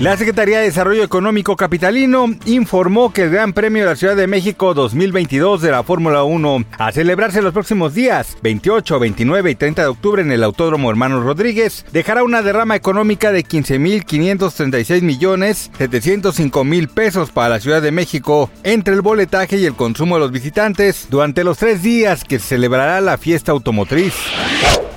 La Secretaría de Desarrollo Económico Capitalino informó que el Gran Premio de la Ciudad de México 2022 de la Fórmula 1, a celebrarse los próximos días 28, 29 y 30 de octubre en el Autódromo Hermanos Rodríguez, dejará una derrama económica de 15.536 millones 705 mil pesos para la Ciudad de México entre el boletaje y el consumo de los visitantes durante los tres días que celebrará la fiesta automotriz.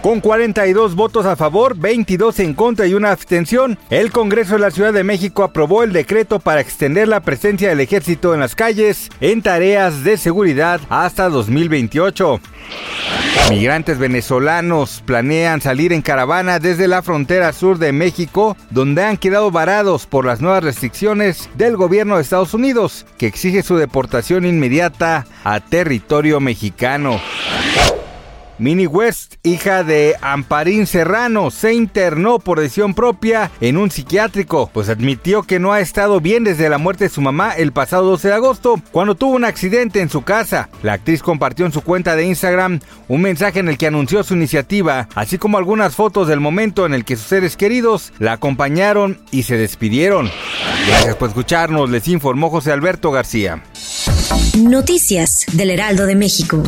Con 42 votos a favor, 22 en contra y una abstención, el Congreso de la Ciudad de México aprobó el decreto para extender la presencia del ejército en las calles en tareas de seguridad hasta 2028. Migrantes venezolanos planean salir en caravana desde la frontera sur de México, donde han quedado varados por las nuevas restricciones del gobierno de Estados Unidos, que exige su deportación inmediata a territorio mexicano. Minnie West, hija de Amparín Serrano, se internó por decisión propia en un psiquiátrico, pues admitió que no ha estado bien desde la muerte de su mamá el pasado 12 de agosto, cuando tuvo un accidente en su casa. La actriz compartió en su cuenta de Instagram un mensaje en el que anunció su iniciativa, así como algunas fotos del momento en el que sus seres queridos la acompañaron y se despidieron. Gracias por escucharnos, les informó José Alberto García. Noticias del Heraldo de México.